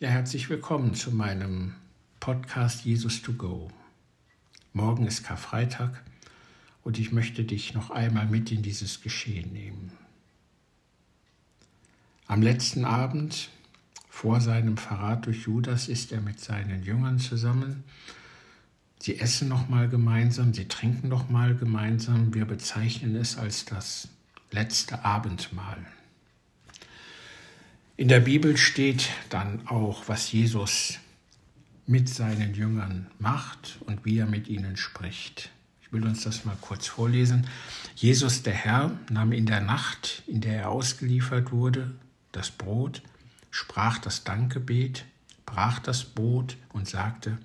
Ja, herzlich willkommen zu meinem Podcast Jesus to Go. Morgen ist Karfreitag und ich möchte dich noch einmal mit in dieses Geschehen nehmen. Am letzten Abend vor seinem Verrat durch Judas ist er mit seinen Jüngern zusammen. Sie essen noch mal gemeinsam, sie trinken noch mal gemeinsam. Wir bezeichnen es als das letzte Abendmahl. In der Bibel steht dann auch, was Jesus mit seinen Jüngern macht und wie er mit ihnen spricht. Ich will uns das mal kurz vorlesen. Jesus der Herr nahm in der Nacht, in der er ausgeliefert wurde, das Brot, sprach das Dankgebet, brach das Brot und sagte,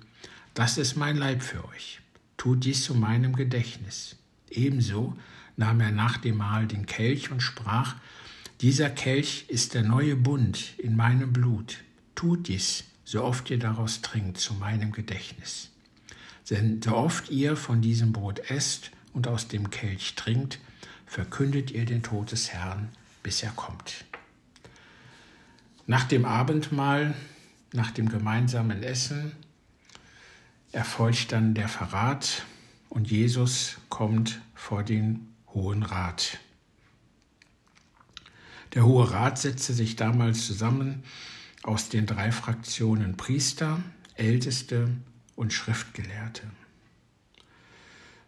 das ist mein Leib für euch. Tut dies zu meinem Gedächtnis. Ebenso nahm er nach dem Mahl den Kelch und sprach, dieser Kelch ist der neue Bund in meinem Blut. Tut dies, so oft ihr daraus trinkt, zu meinem Gedächtnis. Denn so oft ihr von diesem Brot esst und aus dem Kelch trinkt, verkündet ihr den Tod des Herrn, bis er kommt. Nach dem Abendmahl, nach dem gemeinsamen Essen, erfolgt dann der Verrat und Jesus kommt vor den Hohen Rat. Der Hohe Rat setzte sich damals zusammen aus den drei Fraktionen Priester, Älteste und Schriftgelehrte.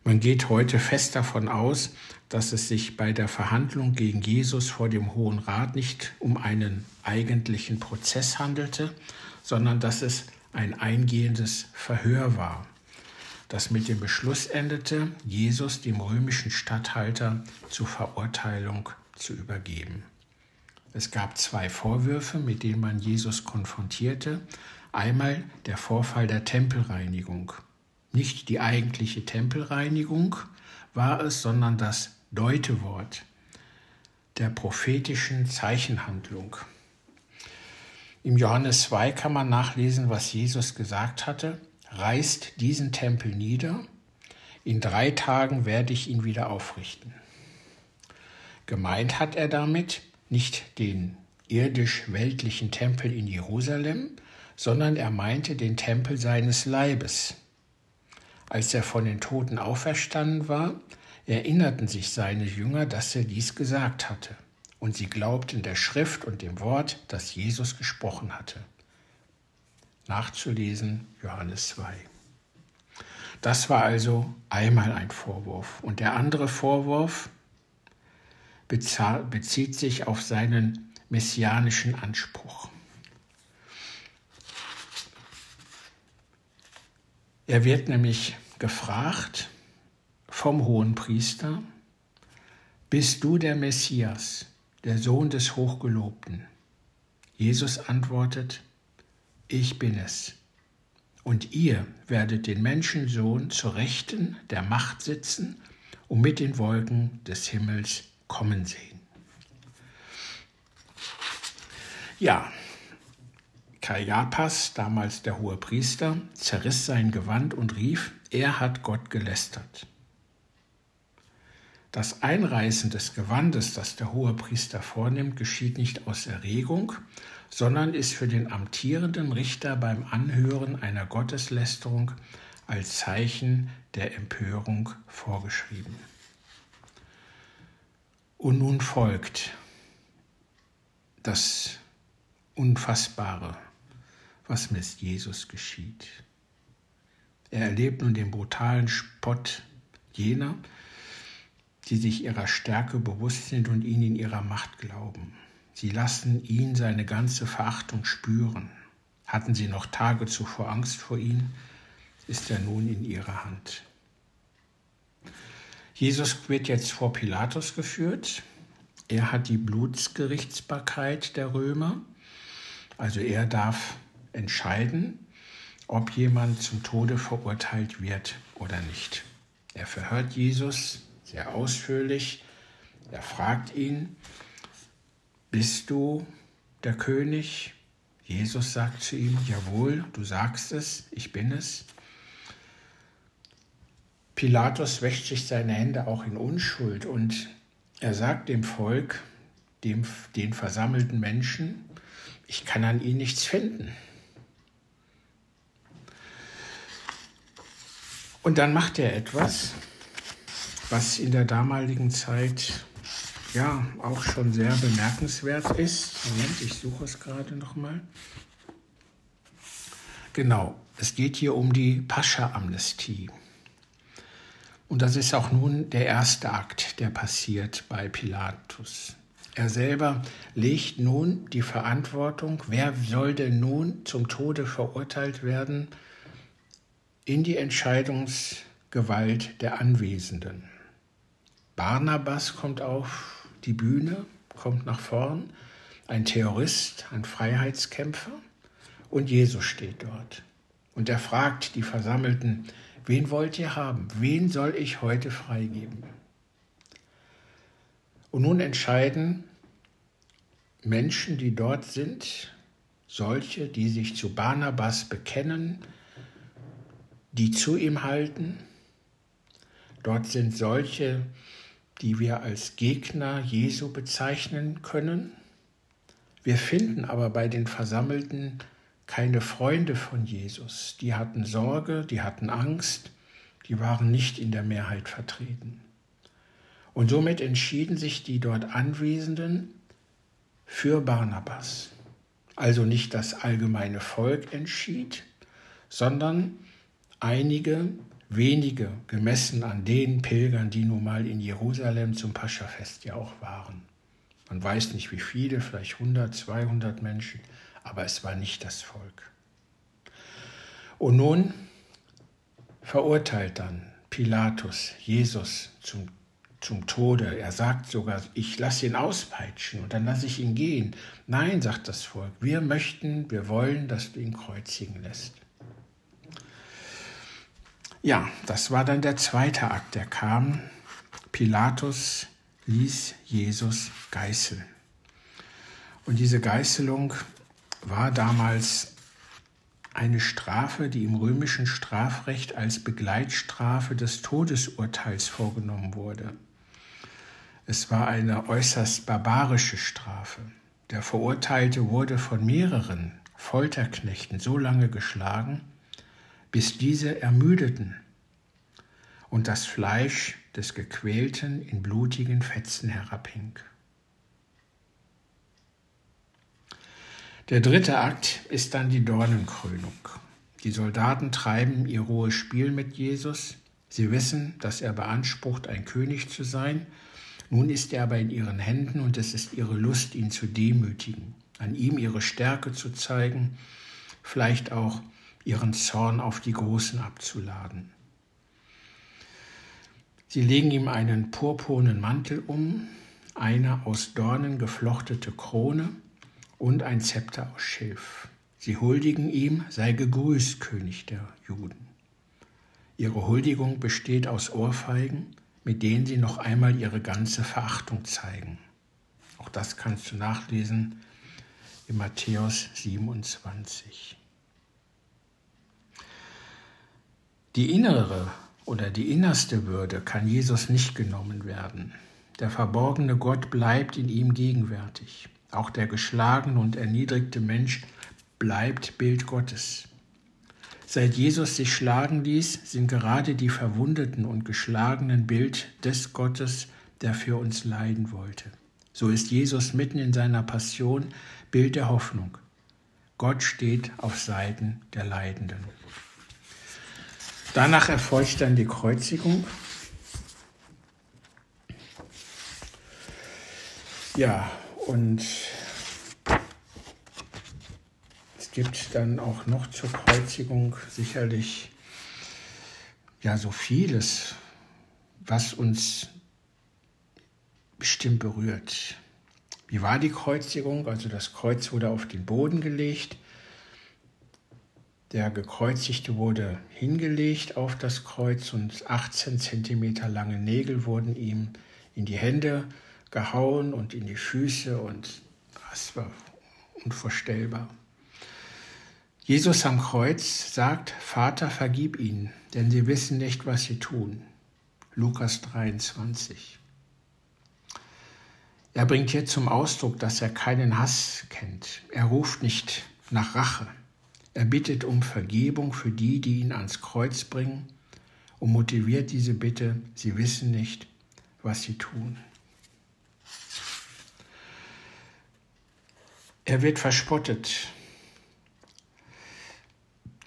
Man geht heute fest davon aus, dass es sich bei der Verhandlung gegen Jesus vor dem Hohen Rat nicht um einen eigentlichen Prozess handelte, sondern dass es ein eingehendes Verhör war, das mit dem Beschluss endete, Jesus dem römischen Statthalter zur Verurteilung zu übergeben. Es gab zwei Vorwürfe, mit denen man Jesus konfrontierte. Einmal der Vorfall der Tempelreinigung. Nicht die eigentliche Tempelreinigung war es, sondern das Deutewort der prophetischen Zeichenhandlung. Im Johannes 2 kann man nachlesen, was Jesus gesagt hatte. Reißt diesen Tempel nieder, in drei Tagen werde ich ihn wieder aufrichten. Gemeint hat er damit, nicht den irdisch-weltlichen Tempel in Jerusalem, sondern er meinte den Tempel seines Leibes. Als er von den Toten auferstanden war, erinnerten sich seine Jünger, dass er dies gesagt hatte, und sie glaubten der Schrift und dem Wort, das Jesus gesprochen hatte. Nachzulesen Johannes 2. Das war also einmal ein Vorwurf. Und der andere Vorwurf, bezieht sich auf seinen messianischen Anspruch. Er wird nämlich gefragt vom hohen Priester, bist du der Messias, der Sohn des Hochgelobten? Jesus antwortet, ich bin es. Und ihr werdet den Menschensohn zur Rechten der Macht sitzen und mit den Wolken des Himmels kommen sehen. Ja, Kajapas, damals der hohe Priester, zerriss sein Gewand und rief, er hat Gott gelästert. Das Einreißen des Gewandes, das der hohe Priester vornimmt, geschieht nicht aus Erregung, sondern ist für den amtierenden Richter beim Anhören einer Gotteslästerung als Zeichen der Empörung vorgeschrieben. Und nun folgt das Unfassbare, was mit Jesus geschieht. Er erlebt nun den brutalen Spott jener, die sich ihrer Stärke bewusst sind und ihn in ihrer Macht glauben. Sie lassen ihn seine ganze Verachtung spüren. Hatten sie noch Tage zuvor Angst vor ihm, ist er nun in ihrer Hand. Jesus wird jetzt vor Pilatus geführt. Er hat die Blutsgerichtsbarkeit der Römer. Also er darf entscheiden, ob jemand zum Tode verurteilt wird oder nicht. Er verhört Jesus sehr ausführlich. Er fragt ihn, bist du der König? Jesus sagt zu ihm, jawohl, du sagst es, ich bin es. Pilatus wäscht sich seine Hände auch in Unschuld und er sagt dem Volk, dem, den versammelten Menschen, ich kann an ihnen nichts finden. Und dann macht er etwas, was in der damaligen Zeit ja auch schon sehr bemerkenswert ist. Moment, ich suche es gerade nochmal. Genau, es geht hier um die Pascha-Amnestie. Und das ist auch nun der erste Akt, der passiert bei Pilatus. Er selber legt nun die Verantwortung, wer soll denn nun zum Tode verurteilt werden, in die Entscheidungsgewalt der Anwesenden. Barnabas kommt auf die Bühne, kommt nach vorn, ein Terrorist, ein Freiheitskämpfer, und Jesus steht dort. Und er fragt die Versammelten, wen wollt ihr haben? Wen soll ich heute freigeben? Und nun entscheiden Menschen, die dort sind, solche, die sich zu Barnabas bekennen, die zu ihm halten. Dort sind solche, die wir als Gegner Jesu bezeichnen können. Wir finden aber bei den Versammelten keine Freunde von Jesus. Die hatten Sorge, die hatten Angst, die waren nicht in der Mehrheit vertreten. Und somit entschieden sich die dort Anwesenden für Barnabas. Also nicht das allgemeine Volk entschied, sondern einige wenige, gemessen an den Pilgern, die nun mal in Jerusalem zum Paschafest ja auch waren. Man weiß nicht wie viele, vielleicht 100, 200 Menschen, aber es war nicht das Volk. Und nun verurteilt dann Pilatus Jesus zum, zum Tode. Er sagt sogar, ich lasse ihn auspeitschen und dann lasse ich ihn gehen. Nein, sagt das Volk, wir möchten, wir wollen, dass du ihn kreuzigen lässt. Ja, das war dann der zweite Akt, der kam. Pilatus ließ Jesus geißeln. Und diese Geißelung war damals eine Strafe, die im römischen Strafrecht als Begleitstrafe des Todesurteils vorgenommen wurde. Es war eine äußerst barbarische Strafe. Der Verurteilte wurde von mehreren Folterknechten so lange geschlagen, bis diese ermüdeten und das Fleisch des Gequälten in blutigen Fetzen herabhing. Der dritte Akt ist dann die Dornenkrönung. Die Soldaten treiben ihr rohes Spiel mit Jesus. Sie wissen, dass er beansprucht, ein König zu sein. Nun ist er aber in ihren Händen und es ist ihre Lust, ihn zu demütigen, an ihm ihre Stärke zu zeigen, vielleicht auch ihren Zorn auf die Großen abzuladen. Sie legen ihm einen purpurnen Mantel um, eine aus Dornen geflochtete Krone und ein Zepter aus Schilf. Sie huldigen ihm, sei gegrüßt, König der Juden. Ihre Huldigung besteht aus Ohrfeigen, mit denen sie noch einmal ihre ganze Verachtung zeigen. Auch das kannst du nachlesen in Matthäus 27. Die innere oder die innerste Würde kann Jesus nicht genommen werden. Der verborgene Gott bleibt in ihm gegenwärtig. Auch der geschlagene und erniedrigte Mensch bleibt Bild Gottes. Seit Jesus sich schlagen ließ, sind gerade die verwundeten und geschlagenen Bild des Gottes, der für uns leiden wollte. So ist Jesus mitten in seiner Passion Bild der Hoffnung. Gott steht auf Seiten der Leidenden. Danach erfolgt dann die Kreuzigung. Ja, und es gibt dann auch noch zur Kreuzigung sicherlich ja so vieles, was uns bestimmt berührt. Wie war die Kreuzigung? Also das Kreuz wurde auf den Boden gelegt. Der Gekreuzigte wurde hingelegt auf das Kreuz und 18 Zentimeter lange Nägel wurden ihm in die Hände gehauen und in die Füße und das war unvorstellbar. Jesus am Kreuz sagt, Vater, vergib ihnen, denn sie wissen nicht, was sie tun. Lukas 23. Er bringt hier zum Ausdruck, dass er keinen Hass kennt. Er ruft nicht nach Rache. Er bittet um Vergebung für die, die ihn ans Kreuz bringen und motiviert diese Bitte, sie wissen nicht, was sie tun. Er wird verspottet.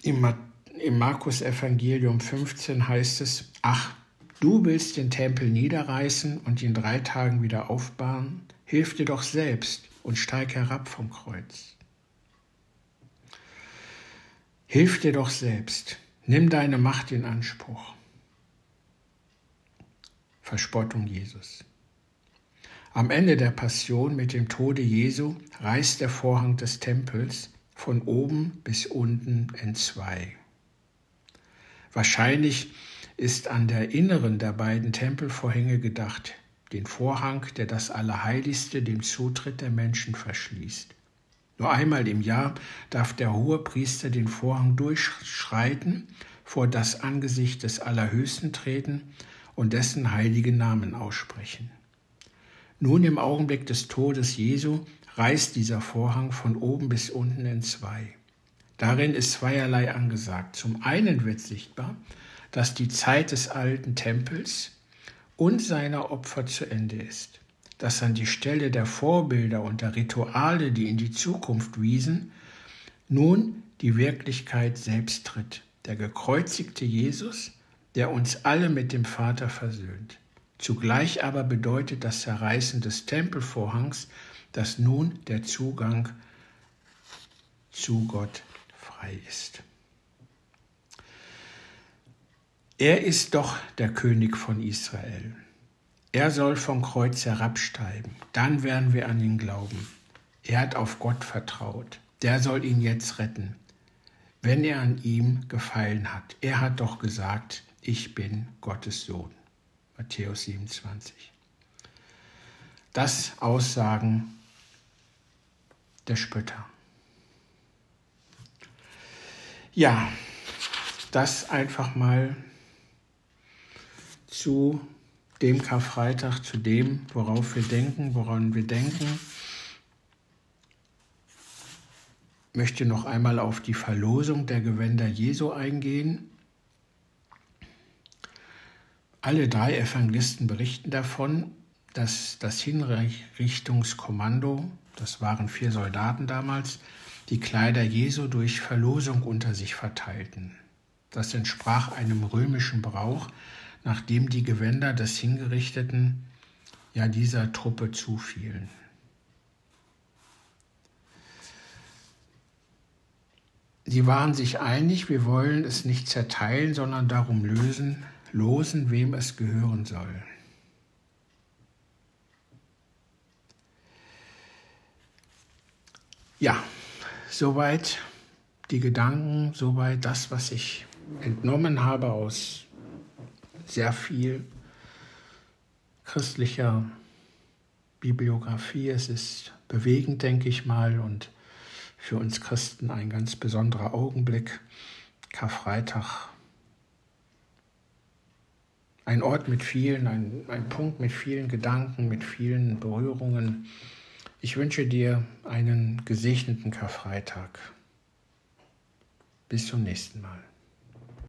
Im, im Markus Evangelium 15 heißt es, ach, du willst den Tempel niederreißen und in drei Tagen wieder aufbauen? Hilf dir doch selbst und steig herab vom Kreuz. Hilf dir doch selbst, nimm deine Macht in Anspruch. Verspottung Jesus. Am Ende der Passion mit dem Tode Jesu reißt der Vorhang des Tempels von oben bis unten entzwei. Wahrscheinlich ist an der inneren der beiden Tempelvorhänge gedacht, den Vorhang, der das Allerheiligste dem Zutritt der Menschen verschließt. Nur einmal im Jahr darf der hohe Priester den Vorhang durchschreiten, vor das Angesicht des Allerhöchsten treten und dessen heiligen Namen aussprechen. Nun im Augenblick des Todes Jesu reißt dieser Vorhang von oben bis unten in zwei. Darin ist zweierlei angesagt. Zum einen wird sichtbar, dass die Zeit des alten Tempels und seiner Opfer zu Ende ist, dass an die Stelle der Vorbilder und der Rituale, die in die Zukunft wiesen, nun die Wirklichkeit selbst tritt, der gekreuzigte Jesus, der uns alle mit dem Vater versöhnt. Zugleich aber bedeutet das Zerreißen des Tempelvorhangs, dass nun der Zugang zu Gott frei ist. Er ist doch der König von Israel. Er soll vom Kreuz herabsteigen, dann werden wir an ihn glauben. Er hat auf Gott vertraut, der soll ihn jetzt retten, wenn er an ihm gefallen hat. Er hat doch gesagt, ich bin Gottes Sohn. Matthäus 27. Das Aussagen der Spötter. Ja, das einfach mal zu dem Karfreitag, zu dem, worauf wir denken, woran wir denken. Ich möchte noch einmal auf die Verlosung der Gewänder Jesu eingehen. Alle drei Evangelisten berichten davon, dass das Hinrichtungskommando, das waren vier Soldaten damals, die Kleider Jesu durch Verlosung unter sich verteilten. Das entsprach einem römischen Brauch, nachdem die Gewänder des Hingerichteten ja dieser Truppe zufielen. Sie waren sich einig, wir wollen es nicht zerteilen, sondern darum lösen, losen, wem es gehören soll. Ja, soweit die Gedanken, soweit das, was ich entnommen habe aus sehr viel christlicher Bibliografie. Es ist bewegend, denke ich mal, und für uns Christen ein ganz besonderer Augenblick. Karfreitag ein Ort mit vielen, ein, ein Punkt mit vielen Gedanken, mit vielen Berührungen. Ich wünsche dir einen gesegneten Karfreitag. Bis zum nächsten Mal.